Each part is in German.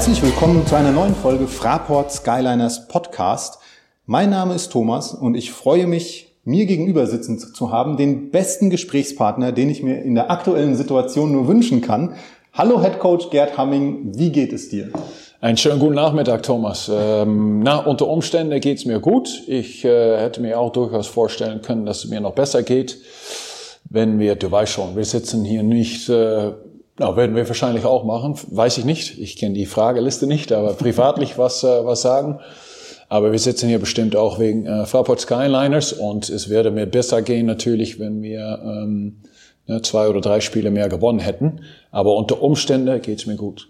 Herzlich willkommen zu einer neuen Folge Fraport Skyliners Podcast. Mein Name ist Thomas und ich freue mich, mir gegenüber sitzen zu haben, den besten Gesprächspartner, den ich mir in der aktuellen Situation nur wünschen kann. Hallo Head Coach Gerd Hamming, wie geht es dir? Einen schönen guten Nachmittag, Thomas. Ähm, na, unter Umständen geht's mir gut. Ich äh, hätte mir auch durchaus vorstellen können, dass es mir noch besser geht, wenn wir, du weißt schon, wir sitzen hier nicht, äh, na, werden wir wahrscheinlich auch machen, weiß ich nicht. Ich kenne die Frageliste nicht, aber privatlich was, äh, was sagen. Aber wir sitzen hier bestimmt auch wegen äh, Fraport Skyliners und es würde mir besser gehen natürlich, wenn wir ähm, ne, zwei oder drei Spiele mehr gewonnen hätten. Aber unter Umständen geht's mir gut.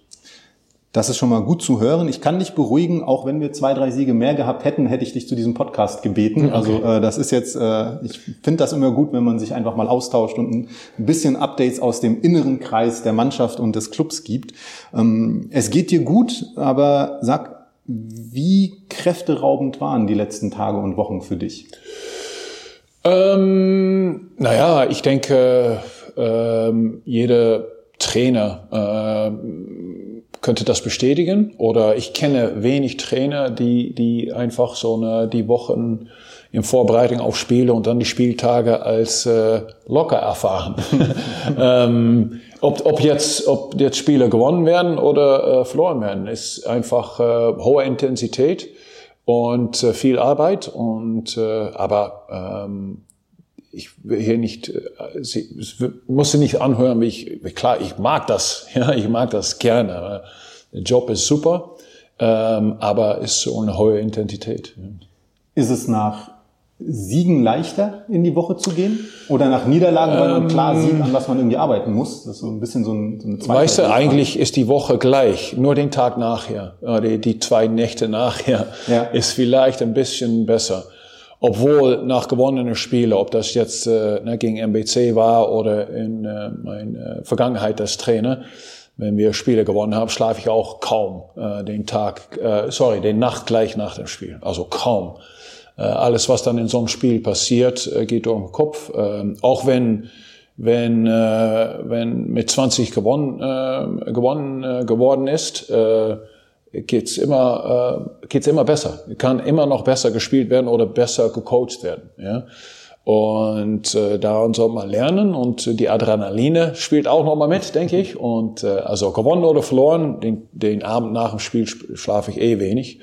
Das ist schon mal gut zu hören. Ich kann dich beruhigen, auch wenn wir zwei, drei Siege mehr gehabt hätten, hätte ich dich zu diesem Podcast gebeten. Okay. Also äh, das ist jetzt, äh, ich finde das immer gut, wenn man sich einfach mal austauscht und ein bisschen Updates aus dem inneren Kreis der Mannschaft und des Clubs gibt. Ähm, es geht dir gut, aber sag, wie kräfteraubend waren die letzten Tage und Wochen für dich? Ähm, naja, ich denke, ähm, jeder Trainer äh, könnte das bestätigen. Oder ich kenne wenig Trainer, die, die einfach so eine, die Wochen in Vorbereitung auf Spiele und dann die Spieltage als äh, locker erfahren. ähm, ob, ob, jetzt, ob jetzt Spiele gewonnen werden oder äh, verloren werden, ist einfach äh, hohe Intensität und äh, viel Arbeit. Und äh, aber ähm, ich will hier nicht, äh, sie, musste nicht anhören, wie ich, klar, ich mag das, ja, ich mag das gerne. Der Job ist super, ähm, aber ist so eine hohe Intensität. Ist es nach Siegen leichter in die Woche zu gehen? Oder nach Niederlagen, weil man klar ähm, sieht, an was man irgendwie arbeiten muss? Das ist so ein bisschen so, ein, so eine zweite Weißt du, eigentlich ist die Woche gleich. Nur den Tag nachher, die, die zwei Nächte nachher, ja. ist vielleicht ein bisschen besser. Obwohl nach gewonnenen Spielen, ob das jetzt äh, ne, gegen MBC war oder in äh, meiner Vergangenheit als Trainer, wenn wir Spiele gewonnen haben, schlafe ich auch kaum äh, den Tag, äh, sorry, den Nacht gleich nach dem Spiel. Also kaum. Äh, alles, was dann in so einem Spiel passiert, äh, geht durch den Kopf. Äh, auch wenn wenn äh, wenn mit 20 gewonnen äh, gewonnen äh, geworden ist, äh, geht's immer, äh, geht's immer besser. Kann immer noch besser gespielt werden oder besser gecoacht werden. Ja? Und äh, daran soll man lernen und die Adrenaline spielt auch nochmal mit, denke ich. Und äh, also gewonnen oder verloren, den, den Abend nach dem Spiel schlafe ich eh wenig.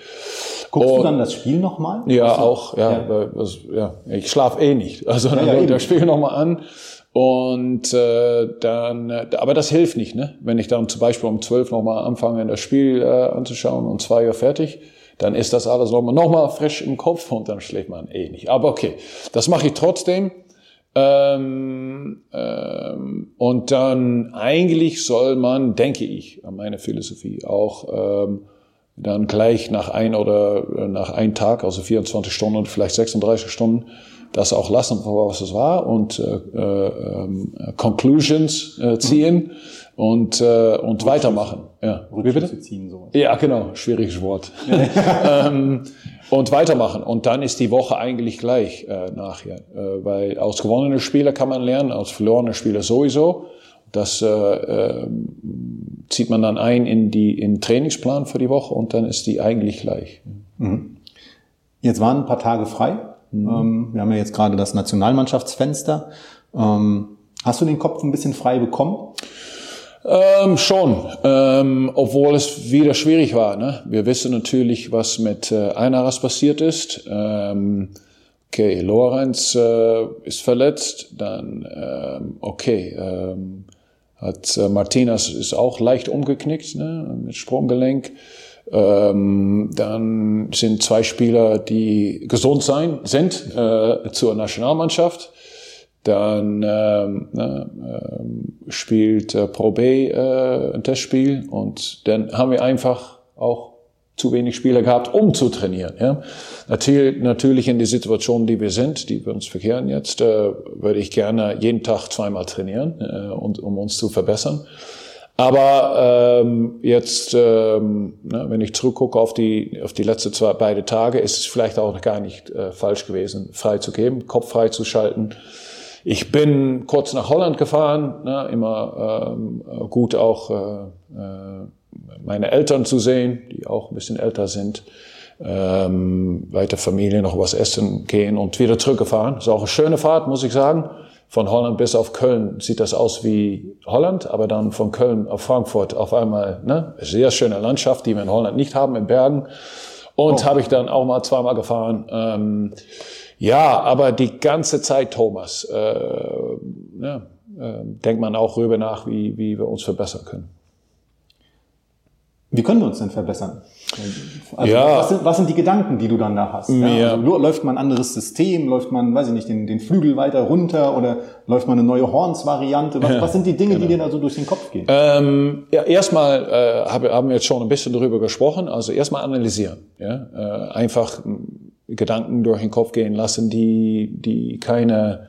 Guckst und, du dann das Spiel nochmal? Ja, also, auch. Ja, ja. Ja. ich schlafe eh nicht. Also dann ja, ja, das Spiel nochmal an. Und äh, dann, äh, aber das hilft nicht, ne? Wenn ich dann zum Beispiel um zwölf nochmal anfange, das Spiel äh, anzuschauen und zwei Uhr fertig, dann ist das alles nochmal noch mal frisch im Kopf und dann schläft man eh nicht. Aber okay, das mache ich trotzdem. Ähm, ähm, und dann eigentlich soll man, denke ich, an meine Philosophie auch ähm, dann gleich nach ein oder äh, nach einem Tag, also 24 Stunden, vielleicht 36 Stunden, das auch lassen, was es war und äh, äh, Conclusions äh, ziehen und, äh, und weitermachen. Ja. Rückschlüsse ziehen, sowas. Ja, genau, schwieriges Wort. ähm, und weitermachen. Und dann ist die Woche eigentlich gleich äh, nachher. Äh, weil aus gewonnenen Spieler kann man lernen, aus verlorenen Spieler sowieso. Das äh, äh, zieht man dann ein in die in Trainingsplan für die Woche und dann ist die eigentlich gleich. Mhm. Jetzt waren ein paar Tage frei. Mhm. Ähm, wir haben ja jetzt gerade das Nationalmannschaftsfenster. Ähm, hast du den Kopf ein bisschen frei bekommen? Ähm, schon, ähm, obwohl es wieder schwierig war. Ne? Wir wissen natürlich, was mit äh, Einaras passiert ist. Ähm, okay, Lorenz äh, ist verletzt, dann ähm, okay, ähm, hat äh, Martinez ist auch leicht umgeknickt ne? mit Sprunggelenk. Ähm, dann sind zwei Spieler, die gesund sein, sind äh, zur Nationalmannschaft. Dann ähm, ähm, spielt äh, Pro B äh, ein Testspiel und dann haben wir einfach auch zu wenig Spieler gehabt, um zu trainieren. Ja? Natürlich, natürlich in die Situation, die wir sind, die wir uns verkehren jetzt, äh, würde ich gerne jeden Tag zweimal trainieren, äh, und, um uns zu verbessern. Aber ähm, jetzt, ähm, ne, wenn ich zurückgucke auf die, auf die letzten zwei, beide Tage, ist es vielleicht auch gar nicht äh, falsch gewesen, frei zu geben, Kopf frei zu schalten. Ich bin kurz nach Holland gefahren, ne, immer ähm, gut auch äh, äh, meine Eltern zu sehen, die auch ein bisschen älter sind. Ähm, weiter Familie noch was essen gehen und wieder zurückgefahren. Ist auch eine schöne Fahrt, muss ich sagen. Von Holland bis auf Köln sieht das aus wie Holland, aber dann von Köln auf Frankfurt auf einmal, ne, sehr schöne Landschaft, die wir in Holland nicht haben, in Bergen. Und oh. habe ich dann auch mal zweimal gefahren. Ähm, ja, aber die ganze Zeit, Thomas, äh, ja, äh, denkt man auch rüber nach, wie, wie wir uns verbessern können. Wie können wir uns denn verbessern? Also ja. was, sind, was sind die Gedanken, die du dann da hast? Ja? Also, läuft man ein anderes System? Läuft man, weiß ich nicht, den, den Flügel weiter runter? Oder läuft man eine neue Horns-Variante? Was, ja, was, sind die Dinge, genau. die dir da so durch den Kopf gehen? Ähm, ja, erstmal äh, haben wir jetzt schon ein bisschen darüber gesprochen. Also erstmal analysieren. Ja? Äh, einfach Gedanken durch den Kopf gehen lassen, die, die keine,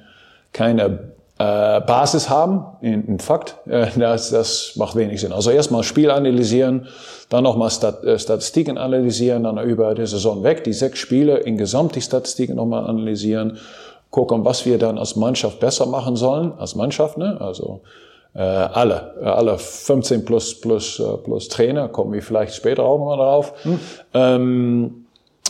keine äh, Basis haben, in, in Fakt, äh, das, das macht wenig Sinn. Also erstmal Spiel analysieren, dann nochmal Stat, äh, Statistiken analysieren, dann über die Saison weg, die sechs Spiele in Gesamt die Statistiken nochmal analysieren, gucken, was wir dann als Mannschaft besser machen sollen, als Mannschaft, ne? also äh, alle, äh, alle 15 plus, plus, äh, plus Trainer, kommen wir vielleicht später auch nochmal drauf. Hm. Ähm,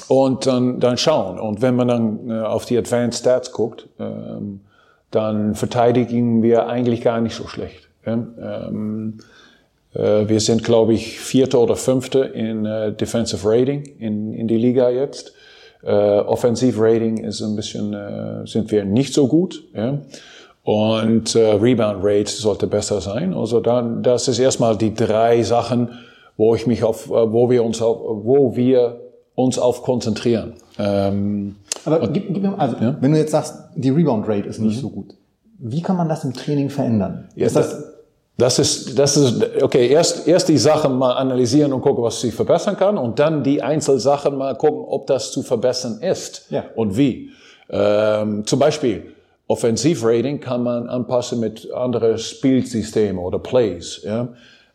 und dann, dann schauen. Und wenn man dann äh, auf die Advanced Stats guckt, ähm, dann verteidigen wir eigentlich gar nicht so schlecht. Ähm, äh, wir sind, glaube ich, Vierte oder Fünfte in äh, Defensive Rating in, in die Liga jetzt. Äh, Offensive Rating ist ein bisschen, äh, sind wir nicht so gut. Ja? Und äh, Rebound Rate sollte besser sein. Also dann, das ist erstmal die drei Sachen, wo ich mich auf, äh, wo wir uns auf, wo wir uns auf konzentrieren. Ähm, aber gib, gib mir, also, ja? wenn du jetzt sagst, die Rebound Rate ist nicht mhm. so gut, wie kann man das im Training verändern? Ja, ist das, das ist, das ist, okay, erst, erst die Sachen mal analysieren und gucken, was sich verbessern kann und dann die Einzelsachen mal gucken, ob das zu verbessern ist ja. und wie. Ähm, zum Beispiel, Offensivrating kann man anpassen mit anderen Spielsystemen oder Plays. Ja?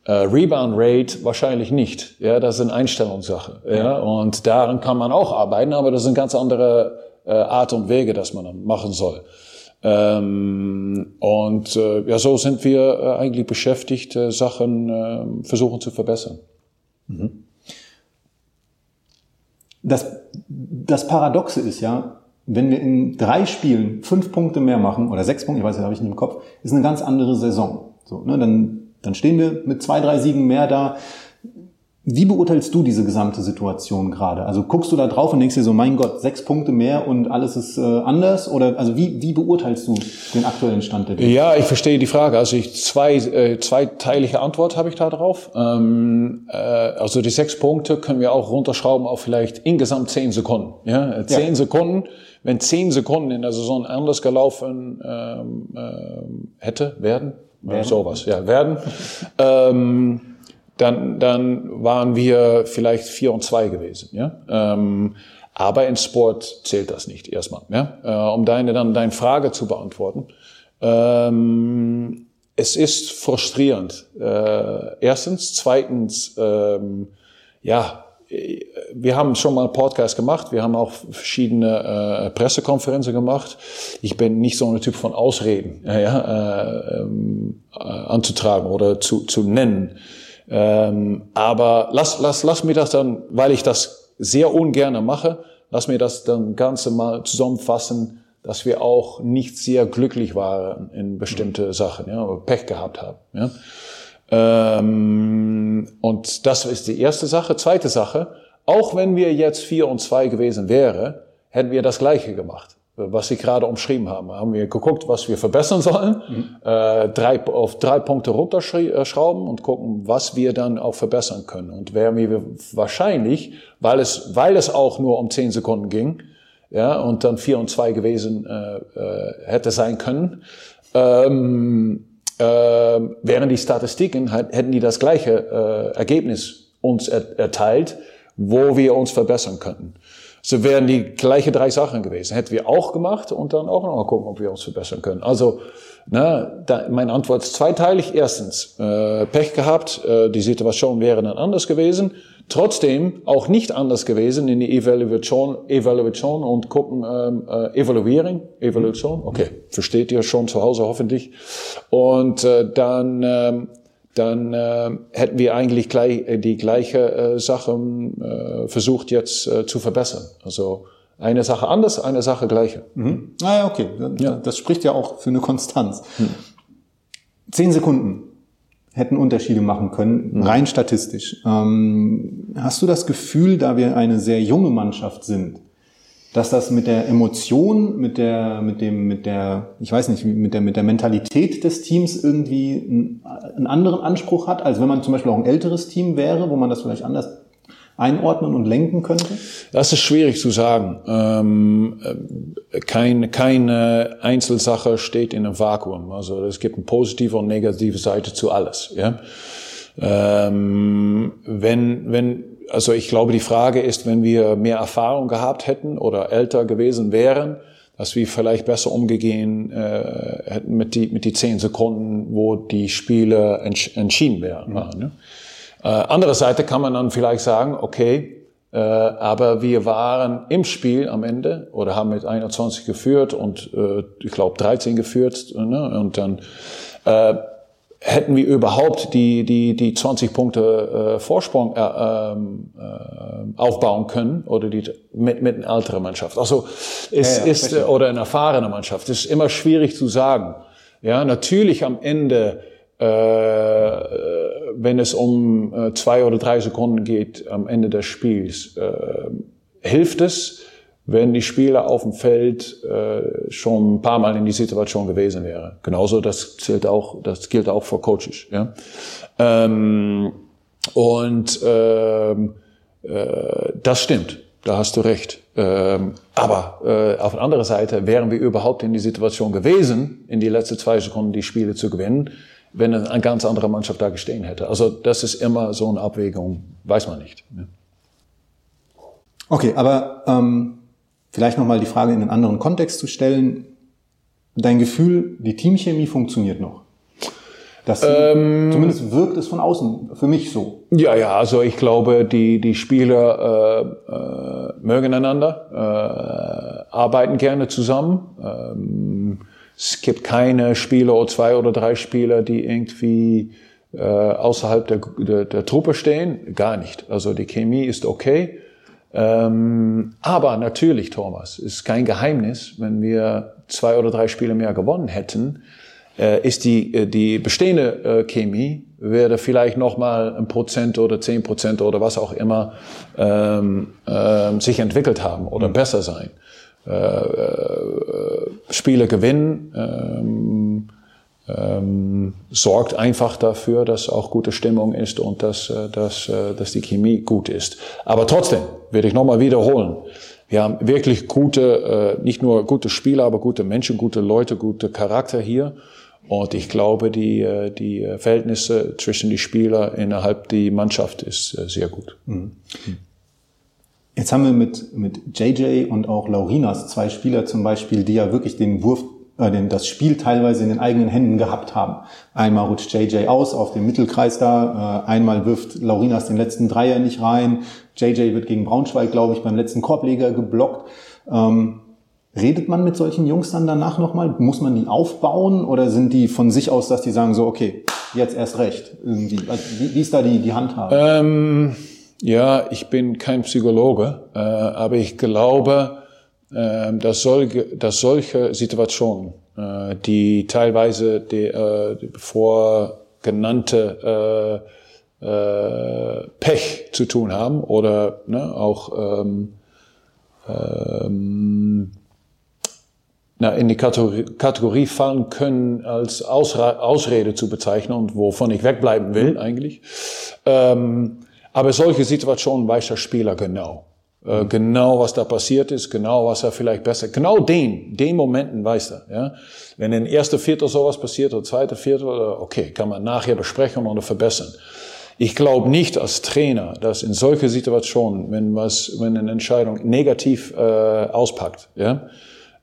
Uh, Rebound Rate wahrscheinlich nicht. Ja, das ist eine Einstellungssache. Ja. und daran kann man auch arbeiten, aber das sind ganz andere äh, Art und Wege, dass man machen soll. Ähm, und äh, ja, so sind wir äh, eigentlich beschäftigt, äh, Sachen äh, versuchen zu verbessern. Mhm. Das, das Paradoxe ist ja, wenn wir in drei Spielen fünf Punkte mehr machen oder sechs Punkte, ich weiß nicht, habe ich nicht im Kopf, ist eine ganz andere Saison. So, ne, dann dann stehen wir mit zwei, drei Siegen mehr da. Wie beurteilst du diese gesamte Situation gerade? Also guckst du da drauf und denkst dir so, mein Gott, sechs Punkte mehr und alles ist äh, anders? Oder also wie, wie beurteilst du den aktuellen Stand der Dinge? Ja, ich verstehe die Frage. Also ich zwei äh, zweiteilige Antwort habe ich da drauf. Ähm, äh, also die sechs Punkte können wir auch runterschrauben auf vielleicht insgesamt zehn Sekunden. Ja, zehn ja. Sekunden. Wenn zehn Sekunden in der Saison anders gelaufen ähm, äh, hätte werden, werden. sowas, ja, werden. ähm, dann, dann waren wir vielleicht vier und zwei gewesen, ja. Ähm, aber in Sport zählt das nicht erstmal, ja. Äh, um deine dann deine Frage zu beantworten. Ähm, es ist frustrierend. Äh, erstens, zweitens, ähm, ja, wir haben schon mal Podcast gemacht, wir haben auch verschiedene äh, Pressekonferenzen gemacht. Ich bin nicht so ein Typ von Ausreden ja, äh, ähm, äh, anzutragen oder zu, zu nennen. Ähm, aber lass, lass, lass mir das dann, weil ich das sehr ungern mache, lass mir das dann Ganze mal zusammenfassen, dass wir auch nicht sehr glücklich waren in bestimmte Sachen, ja, oder Pech gehabt haben. Ja. Ähm, und das ist die erste Sache. Zweite Sache, auch wenn wir jetzt vier und zwei gewesen wäre, hätten wir das Gleiche gemacht, was Sie gerade umschrieben haben. Haben wir geguckt, was wir verbessern sollen, mhm. äh, drei, auf drei Punkte runterschrauben und gucken, was wir dann auch verbessern können. Und wären wir wahrscheinlich, weil es, weil es auch nur um zehn Sekunden ging, ja, und dann vier und zwei gewesen äh, äh, hätte sein können, ähm, äh, wären die Statistiken, hätten die das gleiche äh, Ergebnis uns erteilt, wo wir uns verbessern könnten. So wären die gleiche drei Sachen gewesen. Hätten wir auch gemacht und dann auch noch gucken, ob wir uns verbessern können. Also, ne, da, meine Antwort ist zweiteilig. Erstens, äh, Pech gehabt, äh, die Situation wäre dann anders gewesen. Trotzdem auch nicht anders gewesen in die Evaluation, Evaluation und gucken, ähm, äh, Evaluierung, Evaluation, okay, versteht ihr schon zu Hause hoffentlich. Und äh, dann ähm, dann äh, hätten wir eigentlich gleich, äh, die gleiche äh, Sache äh, versucht jetzt äh, zu verbessern. Also eine Sache anders, eine Sache gleiche. Mhm. Ah ja, okay. Ja. Das spricht ja auch für eine Konstanz. Hm. Zehn Sekunden hätten Unterschiede machen können, mhm. rein statistisch. Ähm, hast du das Gefühl, da wir eine sehr junge Mannschaft sind, dass das mit der Emotion, mit der, mit dem, mit der, ich weiß nicht, mit der, mit der Mentalität des Teams irgendwie einen, einen anderen Anspruch hat, als wenn man zum Beispiel auch ein älteres Team wäre, wo man das vielleicht anders einordnen und lenken könnte? Das ist schwierig zu sagen. Ähm, kein, keine Einzelsache steht in einem Vakuum. Also es gibt eine positive und negative Seite zu alles. Ja? Ähm, wenn, wenn, also ich glaube, die Frage ist, wenn wir mehr Erfahrung gehabt hätten oder älter gewesen wären, dass wir vielleicht besser umgehen äh, hätten mit die mit die zehn Sekunden, wo die Spiele entsch entschieden wären. Mhm. Ne? Äh, andere Seite kann man dann vielleicht sagen, okay, äh, aber wir waren im Spiel am Ende oder haben mit 21 geführt und äh, ich glaube 13 geführt ne? und dann äh, hätten wir überhaupt die die die 20 Punkte äh, Vorsprung äh, ähm, äh, aufbauen können oder die mit mit einer älteren Mannschaft. Also es ja, ja, ist äh, oder eine erfahrene Mannschaft. Es ist immer schwierig zu sagen. Ja, natürlich am Ende äh, wenn es um äh, zwei oder drei Sekunden geht am Ende des Spiels, äh, hilft es, wenn die Spieler auf dem Feld äh, schon ein paar Mal in die Situation gewesen wäre. Genauso das zählt auch, das gilt auch für Coaches. Ja? Ähm, und ähm, äh, das stimmt, da hast du recht. Ähm, aber äh, auf der anderen Seite wären wir überhaupt in die Situation gewesen, in die letzten zwei Sekunden die Spiele zu gewinnen, wenn eine ganz andere Mannschaft da gestehen hätte. Also das ist immer so eine Abwägung, weiß man nicht. Ne? Okay, aber ähm, vielleicht nochmal die Frage in einen anderen Kontext zu stellen. Dein Gefühl, die Teamchemie funktioniert noch? Das, ähm, zumindest wirkt es von außen für mich so. Ja, ja, also ich glaube, die, die Spieler äh, äh, mögen einander, äh, arbeiten gerne zusammen. Ähm, es gibt keine Spieler oder zwei oder drei Spieler, die irgendwie äh, außerhalb der, der, der Truppe stehen. Gar nicht. Also die Chemie ist okay. Ähm, aber natürlich, Thomas, ist kein Geheimnis, wenn wir zwei oder drei Spiele mehr gewonnen hätten, äh, ist die, äh, die bestehende äh, Chemie würde vielleicht noch mal ein Prozent oder zehn Prozent oder was auch immer ähm, ähm, sich entwickelt haben oder mhm. besser sein. Äh, äh, Spiele gewinnen, ähm, sorgt einfach dafür, dass auch gute Stimmung ist und dass, äh, dass, äh, dass die Chemie gut ist. Aber trotzdem, werde ich nochmal wiederholen, wir haben wirklich gute, äh, nicht nur gute Spieler, aber gute Menschen, gute Leute, gute Charakter hier. Und ich glaube, die, die Verhältnisse zwischen die Spieler innerhalb die Mannschaft ist sehr gut. Mhm. Jetzt haben wir mit, mit JJ und auch Laurinas zwei Spieler zum Beispiel, die ja wirklich den Wurf, äh, den, das Spiel teilweise in den eigenen Händen gehabt haben. Einmal rutscht JJ aus auf dem Mittelkreis da, äh, einmal wirft Laurinas den letzten Dreier nicht rein. JJ wird gegen Braunschweig, glaube ich, beim letzten Korbleger geblockt. Ähm, redet man mit solchen Jungs dann danach nochmal? Muss man die aufbauen oder sind die von sich aus, dass die sagen so, okay, jetzt erst recht? Irgendwie, also, wie, wie ist da die, die Handhabe? Ähm ja, ich bin kein Psychologe, äh, aber ich glaube, dass, solche, dass solche Situationen, äh, die teilweise die, äh, die bevor genannte äh, äh, Pech zu tun haben oder ne, auch ähm, ähm, na, in die Kategorie, Kategorie fallen können, als Ausra Ausrede zu bezeichnen und wovon ich wegbleiben will eigentlich. Ähm, aber solche Situationen weiß der Spieler genau. Äh, genau, was da passiert ist, genau, was er vielleicht besser, genau den, den Momenten weiß er, ja. Wenn in erster Viertel sowas passiert oder zweite Viertel, okay, kann man nachher besprechen oder verbessern. Ich glaube nicht als Trainer, dass in solche Situationen, wenn was, wenn eine Entscheidung negativ äh, auspackt, ja,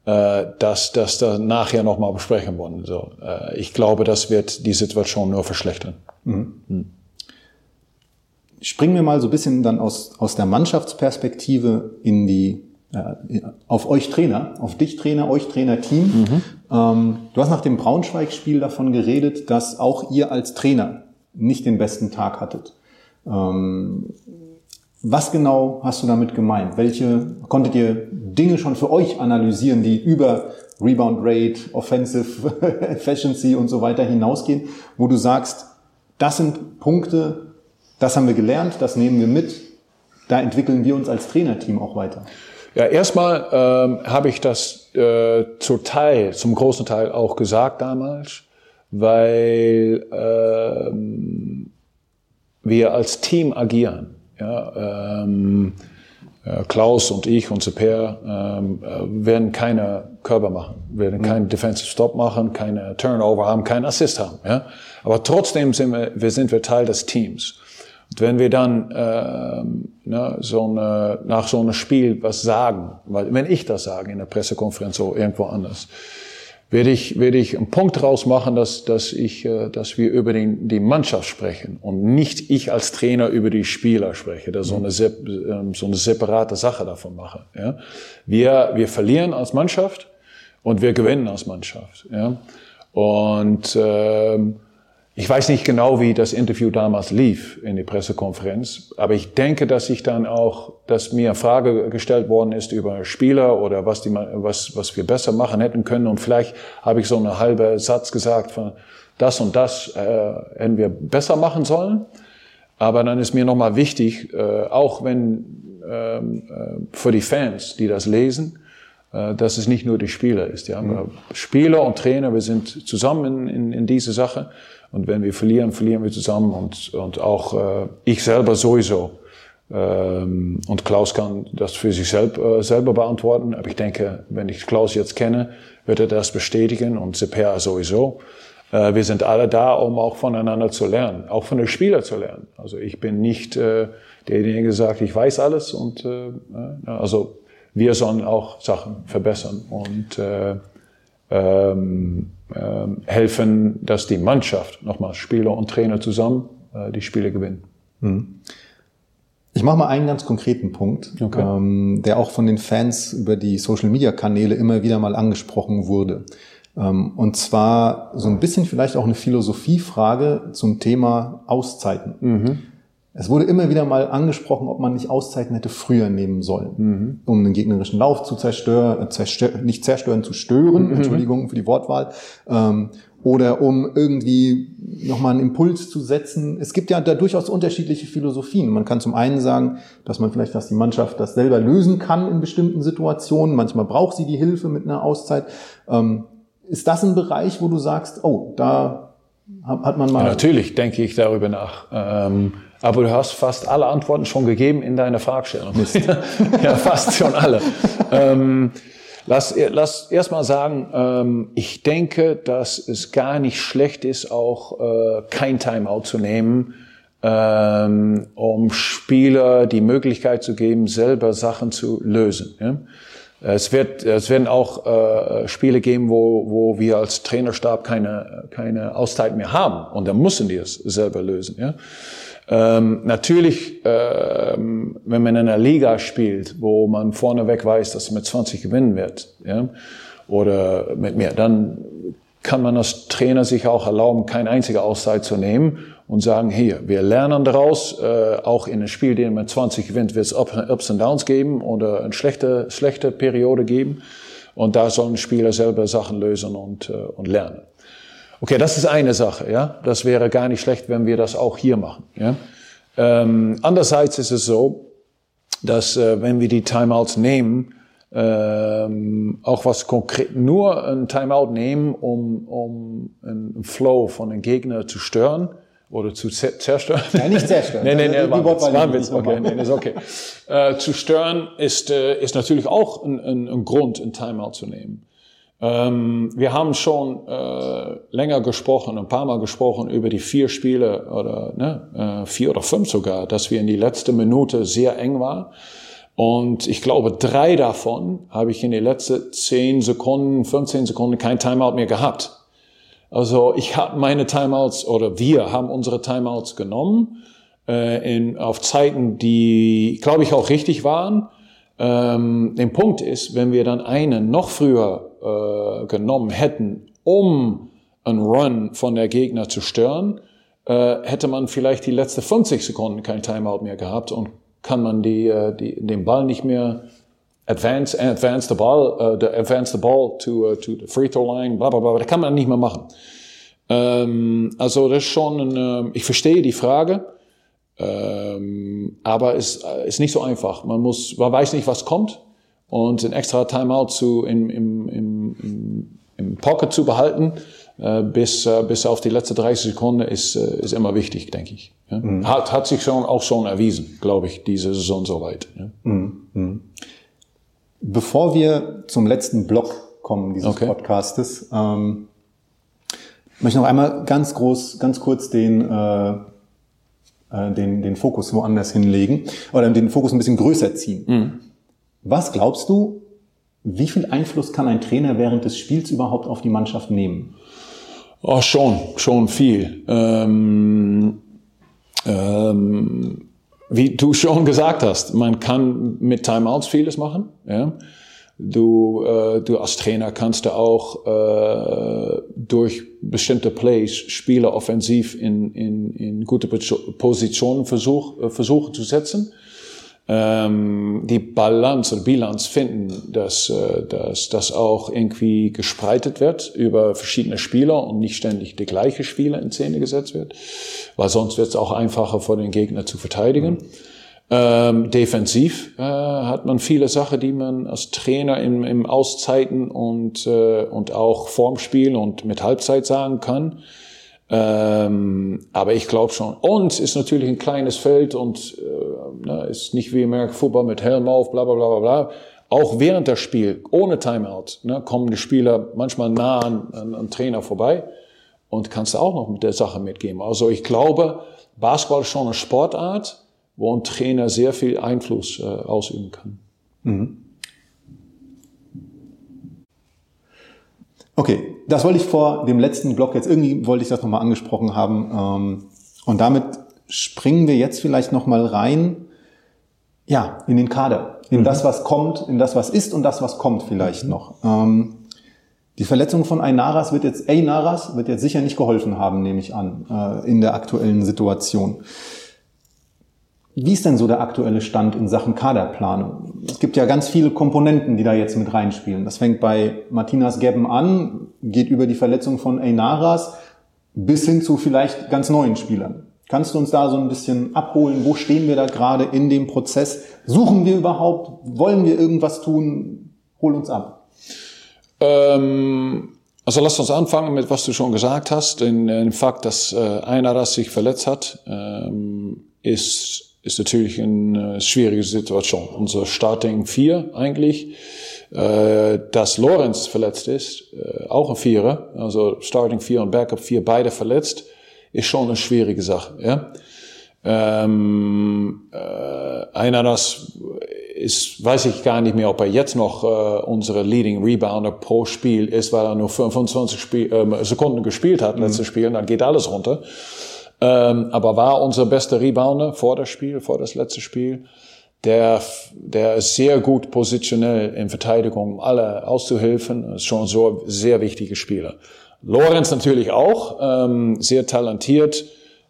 äh, dass das da nachher nochmal besprechen wollen. So, äh, ich glaube, das wird die Situation nur verschlechtern. Mhm. Mhm springen wir mal so ein bisschen dann aus, aus der Mannschaftsperspektive in die äh, auf euch Trainer, auf dich Trainer, euch Trainer Team. Mhm. Ähm, du hast nach dem Braunschweig-Spiel davon geredet, dass auch ihr als Trainer nicht den besten Tag hattet. Ähm, was genau hast du damit gemeint? Welche konntet ihr Dinge schon für euch analysieren, die über Rebound Rate, Offensive Efficiency und so weiter hinausgehen, wo du sagst, das sind Punkte, das haben wir gelernt, das nehmen wir mit, da entwickeln wir uns als Trainerteam auch weiter. Ja, erstmal ähm, habe ich das äh, zum Teil, zum großen Teil auch gesagt damals, weil ähm, wir als Team agieren. Ja, ähm, äh, Klaus und ich und Super ähm, äh, werden keine Körper machen, werden keinen Defensive Stop machen, keine Turnover haben, keinen Assist haben. Ja? Aber trotzdem sind wir, wir sind wir Teil des Teams. Und wenn wir dann ähm, ne, so eine, nach so einem Spiel was sagen, weil wenn ich das sage in der Pressekonferenz oder irgendwo anders, werde ich, werde ich einen Punkt daraus machen, dass, dass, ich, äh, dass wir über den, die Mannschaft sprechen und nicht ich als Trainer über die Spieler spreche, dass so eine, ähm, so eine separate Sache davon mache. Ja? Wir, wir verlieren als Mannschaft und wir gewinnen als Mannschaft. Ja? Und ähm, ich weiß nicht genau, wie das Interview damals lief in die Pressekonferenz, aber ich denke, dass ich dann auch, dass mir Frage gestellt worden ist über Spieler oder was, die, was, was wir besser machen hätten können. Und vielleicht habe ich so einen halben Satz gesagt von das und das äh, hätten wir besser machen sollen. Aber dann ist mir nochmal wichtig, äh, auch wenn ähm, äh, für die Fans, die das lesen, äh, dass es nicht nur die Spieler ist. Ja? Mhm. Spieler und Trainer, wir sind zusammen in, in, in diese Sache. Und wenn wir verlieren, verlieren wir zusammen und, und auch äh, ich selber sowieso. Ähm, und Klaus kann das für sich selb, äh, selber beantworten. Aber ich denke, wenn ich Klaus jetzt kenne, wird er das bestätigen und Seper sowieso. Äh, wir sind alle da, um auch voneinander zu lernen, auch von den Spielern zu lernen. Also ich bin nicht äh, derjenige, der sagt, ich weiß alles und äh, also wir sollen auch Sachen verbessern und äh, ähm, helfen, dass die Mannschaft, nochmal Spieler und Trainer zusammen, äh, die Spiele gewinnen. Mhm. Ich mache mal einen ganz konkreten Punkt, okay. ähm, der auch von den Fans über die Social-Media-Kanäle immer wieder mal angesprochen wurde. Ähm, und zwar so ein bisschen vielleicht auch eine Philosophiefrage zum Thema Auszeiten. Mhm. Es wurde immer wieder mal angesprochen, ob man nicht Auszeiten hätte früher nehmen sollen, mhm. um den gegnerischen Lauf zu zerstören, äh, zerstör, nicht zerstören, zu stören, mhm. Entschuldigung für die Wortwahl, ähm, oder um irgendwie nochmal einen Impuls zu setzen. Es gibt ja da durchaus unterschiedliche Philosophien. Man kann zum einen sagen, dass man vielleicht, dass die Mannschaft das selber lösen kann in bestimmten Situationen. Manchmal braucht sie die Hilfe mit einer Auszeit. Ähm, ist das ein Bereich, wo du sagst, oh, da hat man mal... Ja, natürlich denke ich darüber nach. Ähm aber du hast fast alle Antworten schon gegeben in deiner Fragestellung. ja, fast schon alle. ähm, lass, lass erst mal sagen, ähm, ich denke, dass es gar nicht schlecht ist, auch äh, kein Timeout zu nehmen, ähm, um Spieler die Möglichkeit zu geben, selber Sachen zu lösen. Ja? Es wird, es werden auch äh, Spiele geben, wo, wo wir als Trainerstab keine, keine Auszeit mehr haben. Und dann müssen die es selber lösen. Ja? Ähm, natürlich, ähm, wenn man in einer Liga spielt, wo man vorneweg weiß, dass man mit 20 gewinnen wird, ja, oder mit mehr, dann kann man als Trainer sich auch erlauben, keine einzige Auszeit zu nehmen und sagen, hier, wir lernen daraus, äh, auch in einem Spiel, den man 20 gewinnt, wird es Ups und Downs geben oder eine schlechte, schlechte Periode geben. Und da sollen Spieler selber Sachen lösen und, äh, und lernen. Okay, das ist eine Sache, ja. Das wäre gar nicht schlecht, wenn wir das auch hier machen, ja. Ähm, andererseits ist es so, dass äh, wenn wir die Timeouts nehmen, ähm, auch was konkret, nur ein Timeout nehmen, um, um einen Flow von einem Gegner zu stören oder zu zerstören. Nein, nicht zerstören. nein, nein, nein, war, war, ein Witz. Okay, nein, ist okay. äh, zu stören ist, äh, ist natürlich auch ein, ein, ein Grund, ein Timeout zu nehmen. Ähm, wir haben schon äh, länger gesprochen, ein paar Mal gesprochen über die vier Spiele oder ne, äh, vier oder fünf sogar, dass wir in die letzte Minute sehr eng war. Und ich glaube, drei davon habe ich in die letzten zehn Sekunden, 15 Sekunden kein Timeout mehr gehabt. Also ich habe meine Timeouts oder wir haben unsere Timeouts genommen äh, in, auf Zeiten, die, glaube ich, auch richtig waren. Ähm, der Punkt ist, wenn wir dann einen noch früher äh, genommen hätten, um einen Run von der Gegner zu stören, äh, hätte man vielleicht die letzten 50 Sekunden kein Timeout mehr gehabt und kann man die, äh, die, den Ball nicht mehr advance, advance the ball, uh, the, advance the ball to, uh, to the free throw line, bla bla bla. Das kann man nicht mehr machen. Ähm, also das ist schon, ein, äh, ich verstehe die Frage, ähm, aber es ist nicht so einfach. Man muss, man weiß nicht, was kommt und ein extra Timeout zu im, im, im, im, im Pocket zu behalten äh, bis, äh, bis auf die letzte 30 Sekunden ist, äh, ist immer wichtig, denke ich. Ja? Mhm. Hat, hat sich schon auch schon erwiesen, glaube ich, diese Saison soweit. Ja? Mhm. Mhm. Bevor wir zum letzten Block kommen dieses okay. Podcastes, ähm, möchte ich noch einmal ganz groß, ganz kurz den, äh, äh, den, den Fokus woanders hinlegen oder den Fokus ein bisschen größer ziehen. Mhm. Was glaubst du, wie viel Einfluss kann ein Trainer während des Spiels überhaupt auf die Mannschaft nehmen? Oh, schon, schon viel. Ähm, ähm, wie du schon gesagt hast, man kann mit Timeouts vieles machen. Ja? Du, äh, du als Trainer kannst du auch äh, durch bestimmte Plays Spieler offensiv in, in, in gute Positionen versuch, äh, versuchen zu setzen ähm, die Balance oder Bilanz finden, dass, äh, dass das auch irgendwie gespreitet wird über verschiedene Spieler und nicht ständig der gleiche Spieler in Szene gesetzt wird, weil sonst wird es auch einfacher für den Gegner zu verteidigen. Mhm. Ähm, defensiv äh, hat man viele Sachen, die man als Trainer im, im Auszeiten und, äh, und auch vorm Spiel und mit Halbzeit sagen kann. Ähm, aber ich glaube schon. Und ist natürlich ein kleines Feld und äh, ne, ist nicht wie American Football mit Helm auf, bla bla bla bla. Auch während des Spiels, ohne Timeout, ne, kommen die Spieler manchmal nah an, an, an Trainer vorbei und kannst auch noch mit der Sache mitgeben. Also ich glaube, Basketball ist schon eine Sportart, wo ein Trainer sehr viel Einfluss äh, ausüben kann. Mhm. Okay, das wollte ich vor dem letzten Block jetzt irgendwie wollte ich das nochmal angesprochen haben. Ähm, und damit springen wir jetzt vielleicht nochmal rein, ja, in den Kader, in mhm. das, was kommt, in das, was ist und das, was kommt vielleicht mhm. noch. Ähm, die Verletzung von Einaras wird jetzt, Einaras wird jetzt sicher nicht geholfen haben, nehme ich an, äh, in der aktuellen Situation. Wie ist denn so der aktuelle Stand in Sachen Kaderplanung? Es gibt ja ganz viele Komponenten, die da jetzt mit reinspielen. Das fängt bei Martinas Gebben an, geht über die Verletzung von Einaras bis hin zu vielleicht ganz neuen Spielern. Kannst du uns da so ein bisschen abholen? Wo stehen wir da gerade in dem Prozess? Suchen wir überhaupt? Wollen wir irgendwas tun? Hol uns ab. Ähm, also lass uns anfangen mit, was du schon gesagt hast. Den, Fakt, dass äh, Einaras sich verletzt hat, ähm, ist ist natürlich eine schwierige Situation. Unser Starting 4 eigentlich, äh, dass Lorenz verletzt ist, äh, auch ein Vierer, also Starting 4 und Backup 4 beide verletzt, ist schon eine schwierige Sache. Ja? Ähm, äh, einer das ist, weiß ich gar nicht mehr, ob er jetzt noch äh, unsere Leading Rebounder pro Spiel ist, weil er nur 25 Spiel, äh, Sekunden gespielt hat, mhm. letztes Spiel, dann geht alles runter. Ähm, aber war unser bester Rebounder vor das Spiel, vor das letzte Spiel. Der, der ist sehr gut positionell in Verteidigung, um alle auszuhelfen. Ist schon so sehr wichtige Spieler. Lorenz natürlich auch, ähm, sehr talentiert,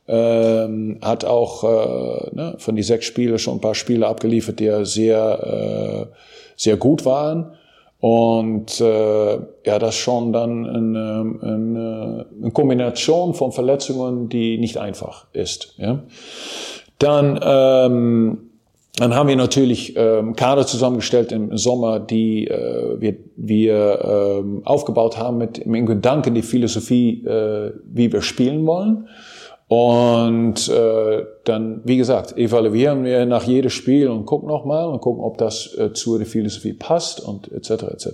ähm, hat auch äh, ne, von die sechs Spiele schon ein paar Spiele abgeliefert, die sehr, äh, sehr gut waren. Und äh, ja, das schon dann eine, eine, eine Kombination von Verletzungen, die nicht einfach ist. Ja. Dann, ähm, dann haben wir natürlich ähm, Kader zusammengestellt im Sommer, die äh, wir, wir ähm, aufgebaut haben mit im Gedanken die Philosophie, äh, wie wir spielen wollen. Und äh, dann, wie gesagt, evaluieren wir nach jedem Spiel und gucken nochmal und gucken, ob das äh, zu der Philosophie passt und etc. etc.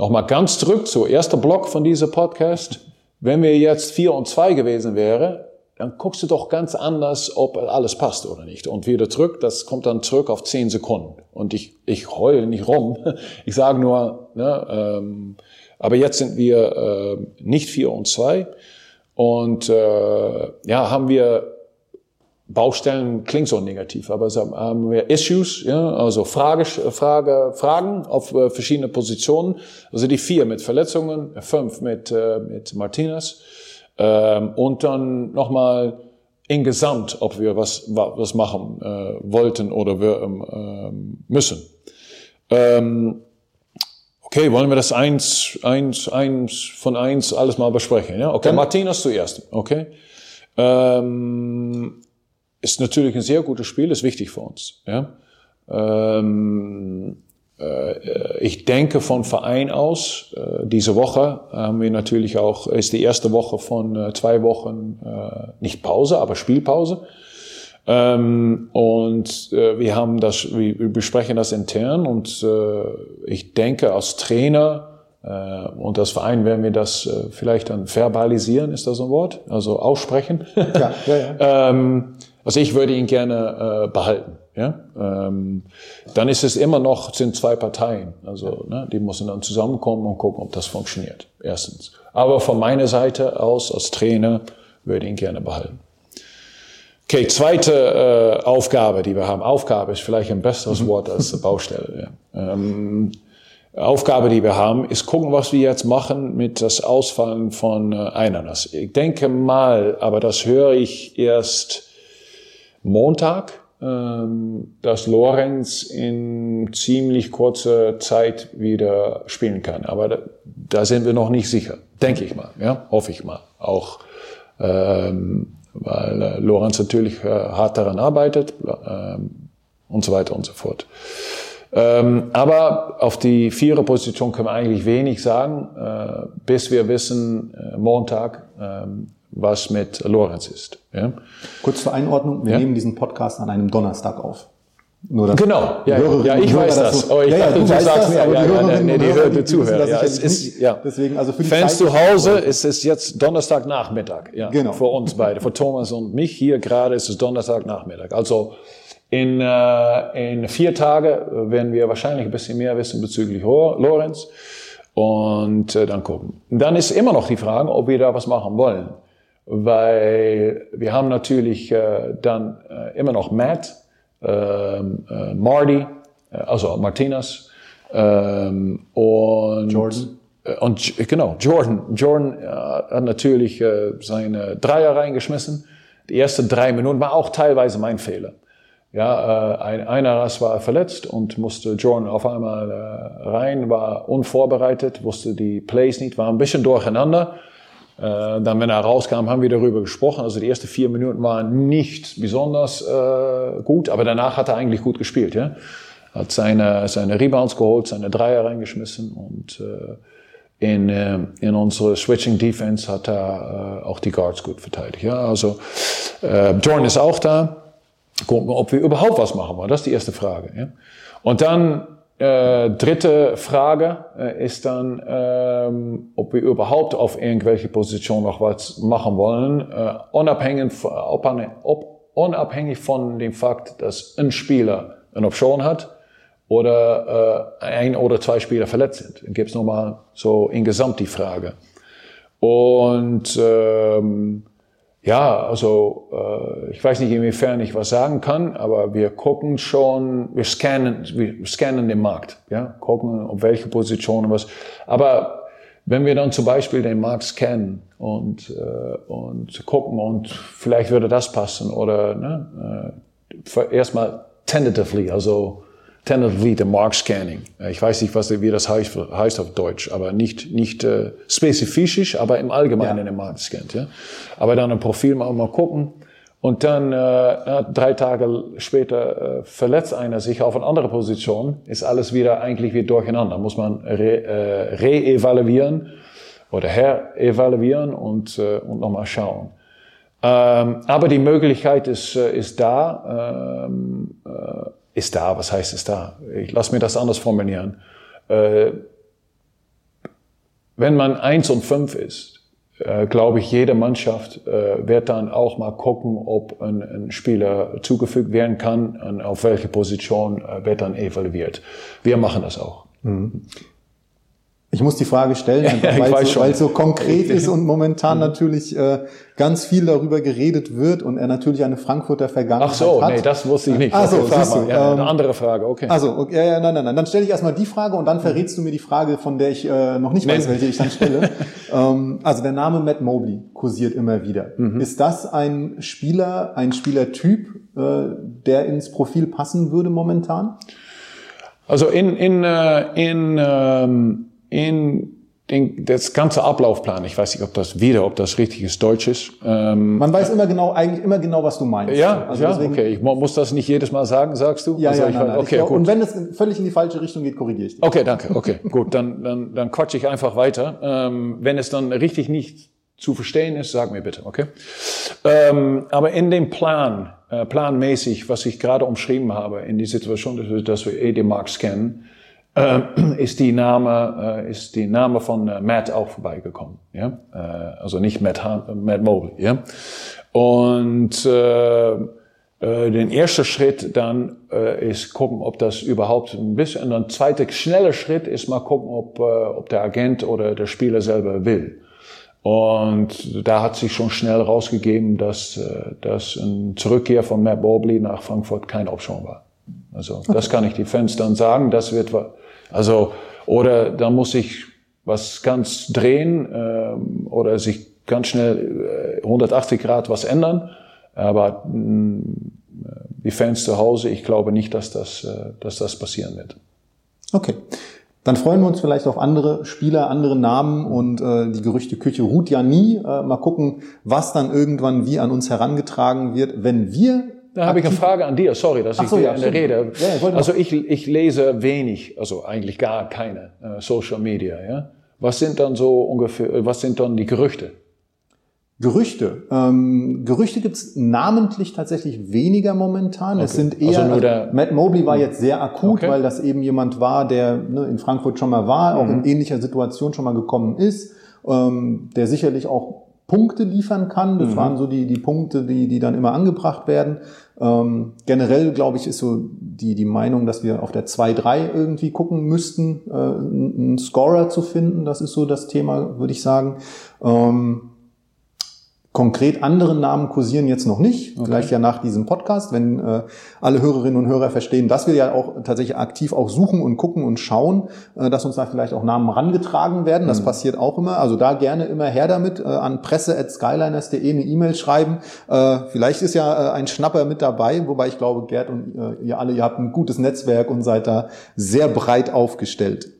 Nochmal ganz zurück zu erster Block von dieser Podcast. Wenn wir jetzt vier und zwei gewesen wäre, dann guckst du doch ganz anders, ob alles passt oder nicht. Und wieder zurück, das kommt dann zurück auf zehn Sekunden. Und ich, ich heule nicht rum. Ich sage nur, ne, ähm, aber jetzt sind wir äh, nicht vier und zwei und äh, ja, haben wir Baustellen klingt so negativ, aber haben wir Issues, ja, also Frage, Frage, Fragen auf äh, verschiedene Positionen. Also die vier mit Verletzungen, fünf mit, äh, mit Martinez. Ähm, und dann nochmal insgesamt, ob wir was, was machen äh, wollten oder wir ähm, müssen. Ähm, okay, wollen wir das eins, eins, eins von eins alles mal besprechen? Ja? Okay, Martinez zuerst. Okay. Ähm, ist natürlich ein sehr gutes Spiel, ist wichtig für uns. Ja? Ähm, äh, ich denke von Verein aus, äh, diese Woche haben wir natürlich auch, ist die erste Woche von äh, zwei Wochen, nicht Pause, aber Spielpause. Ähm, und wir haben das, wir besprechen das intern und ich denke als Trainer und als Verein werden wir das vielleicht dann verbalisieren, ist das ein Wort? Also aussprechen. Ja, ja, ja. Ähm, also ich würde ihn gerne behalten. Ja? Ähm, dann ist es immer noch, sind zwei Parteien. Also ne, die müssen dann zusammenkommen und gucken, ob das funktioniert. Erstens. Aber von meiner Seite aus, als Trainer, würde ich ihn gerne behalten. Okay, zweite äh, Aufgabe, die wir haben. Aufgabe ist vielleicht ein besseres mhm. Wort als Baustelle. Ja. Ähm, Aufgabe, die wir haben, ist gucken, was wir jetzt machen mit das Ausfallen von äh, Einanas. Ich denke mal, aber das höre ich erst Montag ähm, dass Lorenz in ziemlich kurzer Zeit wieder spielen kann. Aber da, da sind wir noch nicht sicher, denke ich mal, ja, hoffe ich mal. Auch ähm, weil äh, Lorenz natürlich äh, hart daran arbeitet ähm, und so weiter und so fort. Ähm, aber auf die Viererposition können wir eigentlich wenig sagen, äh, bis wir wissen, äh, Montag, ähm, was mit Lorenz ist. Ja? Kurz zur Einordnung, wir ja? nehmen diesen Podcast an einem Donnerstag auf. Nur genau, ja, ja, ich weiß das. So, oh, ich ja, dachte, du, du sagst mir, ja, ja, ja, nee, die Hörte Zuhörer. Ja, es ist, ja. Deswegen, also für die Fans zu Hause ist es jetzt Donnerstagnachmittag. Ja, genau. Für uns beide, für Thomas und mich hier gerade ist es Donnerstagnachmittag. Also in, äh, in vier Tage werden wir wahrscheinlich ein bisschen mehr wissen bezüglich Lorenz und äh, dann gucken. Dann ist immer noch die Frage, ob wir da was machen wollen weil wir haben natürlich äh, dann äh, immer noch Matt, äh, Marty, äh, also Martinez und Jordan. Äh, und genau, Jordan. Jordan hat natürlich seine Dreier reingeschmissen. Die ersten drei Minuten war auch teilweise mein Fehler. Ja, äh, ein, einer war verletzt und musste Jordan auf einmal äh, rein, war unvorbereitet, wusste die Plays nicht, war ein bisschen durcheinander. Äh, dann, wenn er rauskam, haben wir darüber gesprochen. Also die ersten vier Minuten waren nicht besonders äh, gut, aber danach hat er eigentlich gut gespielt. Ja? Hat seine, seine Rebounds geholt, seine Dreier reingeschmissen und äh, in, äh, in unsere Switching Defense hat er äh, auch die Guards gut verteidigt. Ja? Also äh, Jordan ist auch da. Gucken, ob wir überhaupt was machen wollen. Das ist die erste Frage. Ja? Und dann äh, dritte Frage äh, ist dann, ähm, ob wir überhaupt auf irgendwelche Position noch was machen wollen, äh, unabhängig, ob, unabhängig von dem Fakt, dass ein Spieler eine Option hat oder äh, ein oder zwei Spieler verletzt sind. Dann gibt es nochmal so insgesamt die Frage. Und ähm, ja, also äh, ich weiß nicht, inwiefern ich was sagen kann, aber wir gucken schon, wir scannen, wir scannen den Markt, ja, gucken, auf welche Positionen was. Aber wenn wir dann zum Beispiel den Markt scannen und, äh, und gucken und vielleicht würde das passen oder ne, äh, erstmal tentatively, also tentatively the Mark Scanning. Ich weiß nicht, was, wie das heißt, heißt auf Deutsch, aber nicht, nicht äh, spezifisch, aber im Allgemeinen ja. den Markt scannt. Ja? Aber dann ein Profil mal, mal gucken. Und dann äh, drei Tage später äh, verletzt einer sich auf eine andere Position, ist alles wieder eigentlich wie durcheinander. Muss man re, äh, re-evaluieren oder her-evaluieren und, äh, und nochmal schauen. Ähm, aber die Möglichkeit ist, äh, ist da. Ähm, äh, ist da. Was heißt ist da? Ich lass mir das anders formulieren. Äh, wenn man eins und fünf ist, äh, glaube ich, jede Mannschaft äh, wird dann auch mal gucken, ob ein, ein Spieler zugefügt werden kann und auf welche Position äh, wird dann evaluiert. Wir machen das auch. Mhm. Ich muss die Frage stellen, einfach, weil, es so, weil es so konkret ist und momentan mhm. natürlich äh, ganz viel darüber geredet wird und er natürlich eine Frankfurter Vergangenheit hat. Ach so, hat. nee, das wusste ich nicht. Ach so, siehst du. Ja, eine ähm, andere Frage, okay. Also, okay, ja, ja, nein, nein, nein. Dann stelle ich erstmal die Frage und dann verrätst du mir die Frage, von der ich äh, noch nicht weiß, nee. welche ich dann stelle. ähm, also der Name Matt Mobley kursiert immer wieder. Mhm. Ist das ein Spieler, ein Spielertyp, äh, der ins Profil passen würde momentan? Also in, in, äh, in, ähm, in den, das ganze Ablaufplan, ich weiß nicht, ob das wieder, ob das richtiges Deutsch ist. Ähm, Man weiß immer genau, eigentlich immer genau, was du meinst. Ja, also ja deswegen, okay. Ich muss das nicht jedes Mal sagen, sagst du? Ja, also ja, ich nein, nein. Okay, gut. Und wenn es völlig in die falsche Richtung geht, korrigiere ich dich. Okay, danke. Okay, gut. Dann, dann, dann quatsche ich einfach weiter. Ähm, wenn es dann richtig nicht zu verstehen ist, sag mir bitte, okay? Ähm, aber in dem Plan, äh, planmäßig, was ich gerade umschrieben habe, in die Situation, dass wir ED Marks kennen, äh, ist die Name, äh, ist die Name von äh, Matt auch vorbeigekommen. Ja? Äh, also nicht Matt, Matt Mobley. Ja? Und äh, äh, den ersten Schritt dann äh, ist gucken, ob das überhaupt ein bisschen, und dann zweiter schneller Schritt ist mal gucken, ob, äh, ob der Agent oder der Spieler selber will. Und da hat sich schon schnell rausgegeben, dass, äh, dass ein Zurückkehr von Matt Mobley nach Frankfurt keine Option war. Also okay. das kann ich die Fans dann sagen. Das wird also oder da muss ich was ganz drehen ähm, oder sich ganz schnell äh, 180 Grad was ändern. Aber mh, mm, die Fans zu Hause, ich glaube nicht, dass das, äh, dass das passieren wird. Okay. Dann freuen wir uns vielleicht auf andere Spieler, andere Namen und äh, die Gerüchteküche ruht ja nie. Äh, mal gucken, was dann irgendwann wie an uns herangetragen wird, wenn wir da habe ich eine Frage an dir, sorry, dass ich so, ja, in der Rede. Ja, also ich, ich lese wenig, also eigentlich gar keine äh, Social Media. Ja? Was sind dann so ungefähr, äh, was sind dann die Gerüchte? Gerüchte. Ähm, Gerüchte gibt's namentlich tatsächlich weniger momentan. Okay. Es sind eher. Also nur der Matt Mobley war jetzt sehr akut, okay. weil das eben jemand war, der ne, in Frankfurt schon mal war, mhm. auch in ähnlicher Situation schon mal gekommen ist, ähm, der sicherlich auch Punkte liefern kann. Das mhm. waren so die, die Punkte, die, die dann immer angebracht werden. Ähm, generell, glaube ich, ist so die, die Meinung, dass wir auf der 2-3 irgendwie gucken müssten, äh, einen Scorer zu finden. Das ist so das Thema, würde ich sagen. Ähm, Konkret andere Namen kursieren jetzt noch nicht, okay. vielleicht ja nach diesem Podcast, wenn äh, alle Hörerinnen und Hörer verstehen, dass wir ja auch tatsächlich aktiv auch suchen und gucken und schauen, äh, dass uns da vielleicht auch Namen rangetragen werden. Das mhm. passiert auch immer. Also da gerne immer her damit, äh, an presse.skyliners.de eine E-Mail schreiben. Äh, vielleicht ist ja äh, ein Schnapper mit dabei, wobei ich glaube, Gerd und äh, ihr alle, ihr habt ein gutes Netzwerk und seid da sehr breit aufgestellt.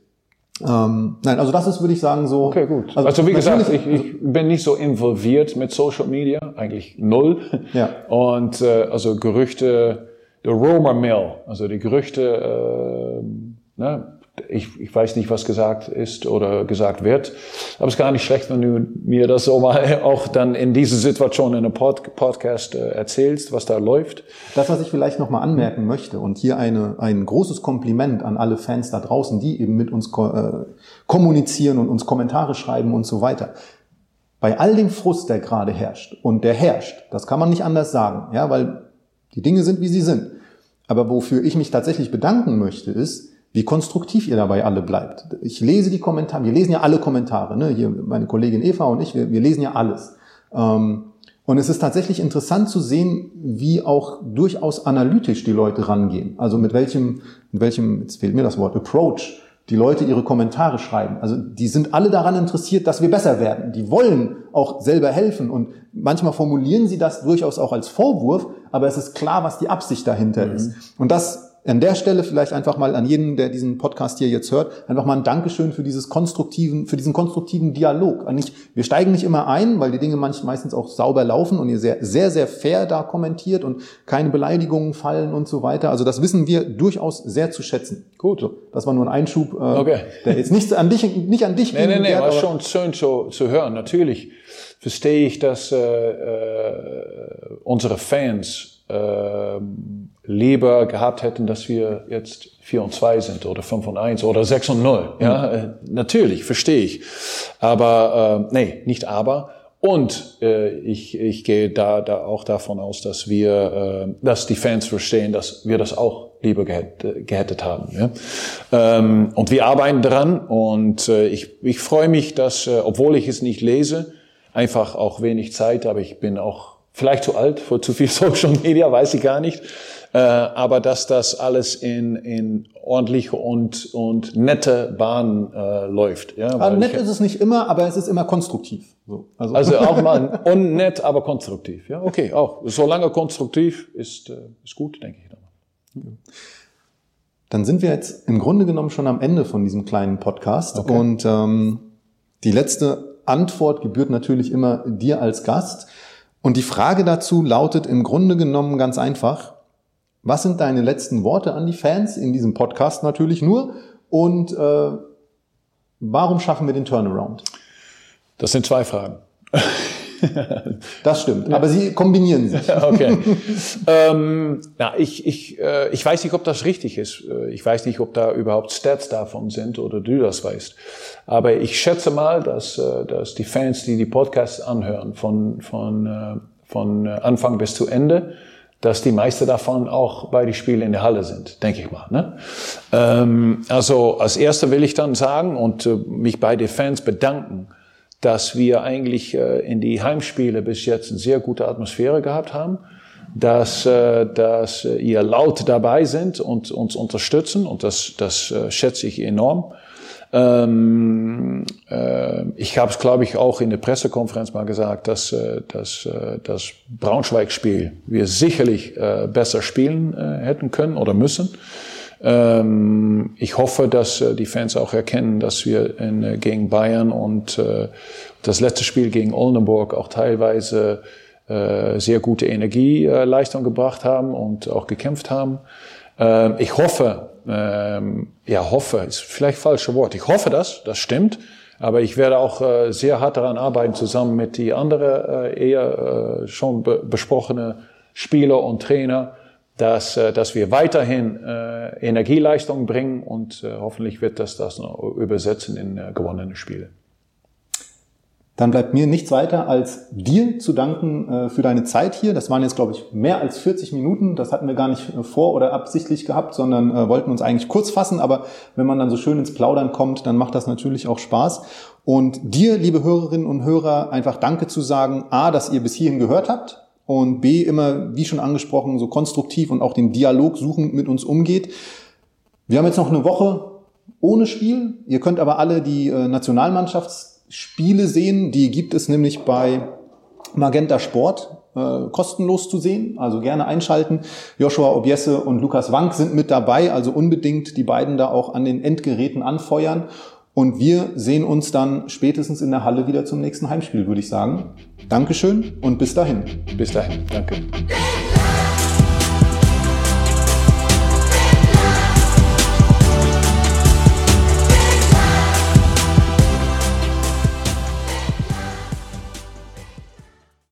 Ähm, nein, also das ist, würde ich sagen, so. Okay, gut. Also, also wie gesagt, ich, ich bin nicht so involviert mit Social Media, eigentlich null. Ja. Und äh, also Gerüchte, the rumor mill, also die Gerüchte, äh, ne, ich, ich weiß nicht, was gesagt ist oder gesagt wird. Aber es ist gar nicht schlecht, wenn du mir das so mal auch dann in dieser Situation in einem Pod Podcast äh, erzählst, was da läuft. Das, was ich vielleicht nochmal anmerken möchte und hier eine, ein großes Kompliment an alle Fans da draußen, die eben mit uns ko äh, kommunizieren und uns Kommentare schreiben und so weiter. Bei all dem Frust, der gerade herrscht, und der herrscht, das kann man nicht anders sagen, ja, weil die Dinge sind, wie sie sind. Aber wofür ich mich tatsächlich bedanken möchte, ist, wie konstruktiv ihr dabei alle bleibt. Ich lese die Kommentare, wir lesen ja alle Kommentare, ne? hier meine Kollegin Eva und ich, wir, wir lesen ja alles. Ähm, und es ist tatsächlich interessant zu sehen, wie auch durchaus analytisch die Leute rangehen. Also mit welchem, mit welchem, jetzt fehlt mir das Wort, Approach, die Leute ihre Kommentare schreiben. Also die sind alle daran interessiert, dass wir besser werden. Die wollen auch selber helfen und manchmal formulieren sie das durchaus auch als Vorwurf, aber es ist klar, was die Absicht dahinter mhm. ist. Und das an der Stelle vielleicht einfach mal an jeden, der diesen Podcast hier jetzt hört, einfach mal ein Dankeschön für dieses konstruktiven, für diesen konstruktiven Dialog. wir steigen nicht immer ein, weil die Dinge meistens auch sauber laufen und ihr sehr, sehr, sehr fair da kommentiert und keine Beleidigungen fallen und so weiter. Also das wissen wir durchaus sehr zu schätzen. Gut. So, das war nur ein Einschub, äh, okay. der jetzt nicht an dich, nicht an dich Nee, nee, nee, war schon schön zu, zu hören. Natürlich verstehe ich, dass äh, äh, unsere Fans äh, lieber gehabt hätten, dass wir jetzt 4 und 2 sind oder 5 und 1 oder 6 und 0. Ja, mhm. Äh, natürlich, verstehe ich. Aber, äh, nee, nicht aber. Und äh, ich, ich gehe da, da auch davon aus, dass wir, äh, dass die Fans verstehen, dass wir das auch lieber gehättet, gehättet haben. Ja? Ähm, und wir arbeiten dran und äh, ich, ich freue mich, dass, äh, obwohl ich es nicht lese, einfach auch wenig Zeit, aber ich bin auch vielleicht zu alt für zu viel Social Media, weiß ich gar nicht. Äh, aber dass das alles in, in ordentliche und, und nette Bahnen äh, läuft. Ja, also nett ist es nicht immer, aber es ist immer konstruktiv. So, also. also auch mal unnett, aber konstruktiv. Ja, okay, auch. Solange konstruktiv ist, äh, ist gut, denke ich. Dann sind wir jetzt im Grunde genommen schon am Ende von diesem kleinen Podcast. Okay. Und ähm, die letzte Antwort gebührt natürlich immer dir als Gast. Und die Frage dazu lautet im Grunde genommen ganz einfach. Was sind deine letzten Worte an die Fans in diesem Podcast natürlich nur? Und äh, warum schaffen wir den Turnaround? Das sind zwei Fragen. das stimmt, aber sie kombinieren sich. okay. ähm, na, ich, ich, äh, ich weiß nicht, ob das richtig ist. Äh, ich weiß nicht, ob da überhaupt Stats davon sind oder du das weißt. Aber ich schätze mal, dass, äh, dass die Fans, die die Podcasts anhören, von, von, äh, von Anfang bis zu Ende, dass die meisten davon auch bei den Spielen in der Halle sind, denke ich mal. Ne? Ähm, also als Erster will ich dann sagen und äh, mich bei den Fans bedanken, dass wir eigentlich äh, in die Heimspiele bis jetzt eine sehr gute Atmosphäre gehabt haben, dass, äh, dass ihr laut dabei sind und uns unterstützen und das, das äh, schätze ich enorm. Ähm, äh, ich habe es, glaube ich, auch in der Pressekonferenz mal gesagt, dass, äh, dass äh, das Braunschweig-Spiel wir sicherlich äh, besser spielen äh, hätten können oder müssen. Ähm, ich hoffe, dass äh, die Fans auch erkennen, dass wir in, äh, gegen Bayern und äh, das letzte Spiel gegen Oldenburg auch teilweise äh, sehr gute Energieleistung gebracht haben und auch gekämpft haben. Ähm, ich hoffe, ähm, ja, hoffe ist vielleicht falsche Wort. Ich hoffe das, das stimmt. Aber ich werde auch äh, sehr hart daran arbeiten, zusammen mit die andere äh, eher äh, schon be besprochene Spieler und Trainer, dass, äh, dass wir weiterhin äh, Energieleistung bringen und äh, hoffentlich wird das das noch übersetzen in äh, gewonnene Spiele. Dann bleibt mir nichts weiter, als dir zu danken äh, für deine Zeit hier. Das waren jetzt, glaube ich, mehr als 40 Minuten. Das hatten wir gar nicht äh, vor oder absichtlich gehabt, sondern äh, wollten uns eigentlich kurz fassen. Aber wenn man dann so schön ins Plaudern kommt, dann macht das natürlich auch Spaß. Und dir, liebe Hörerinnen und Hörer, einfach Danke zu sagen. A, dass ihr bis hierhin gehört habt und B, immer, wie schon angesprochen, so konstruktiv und auch den Dialog suchend mit uns umgeht. Wir haben jetzt noch eine Woche ohne Spiel. Ihr könnt aber alle die äh, Nationalmannschaftsspiele sehen. Die gibt es nämlich bei Magenta Sport äh, kostenlos zu sehen. Also gerne einschalten. Joshua Obiesse und Lukas Wank sind mit dabei. Also unbedingt die beiden da auch an den Endgeräten anfeuern. Und wir sehen uns dann spätestens in der Halle wieder zum nächsten Heimspiel, würde ich sagen. Dankeschön und bis dahin. Bis dahin. Danke.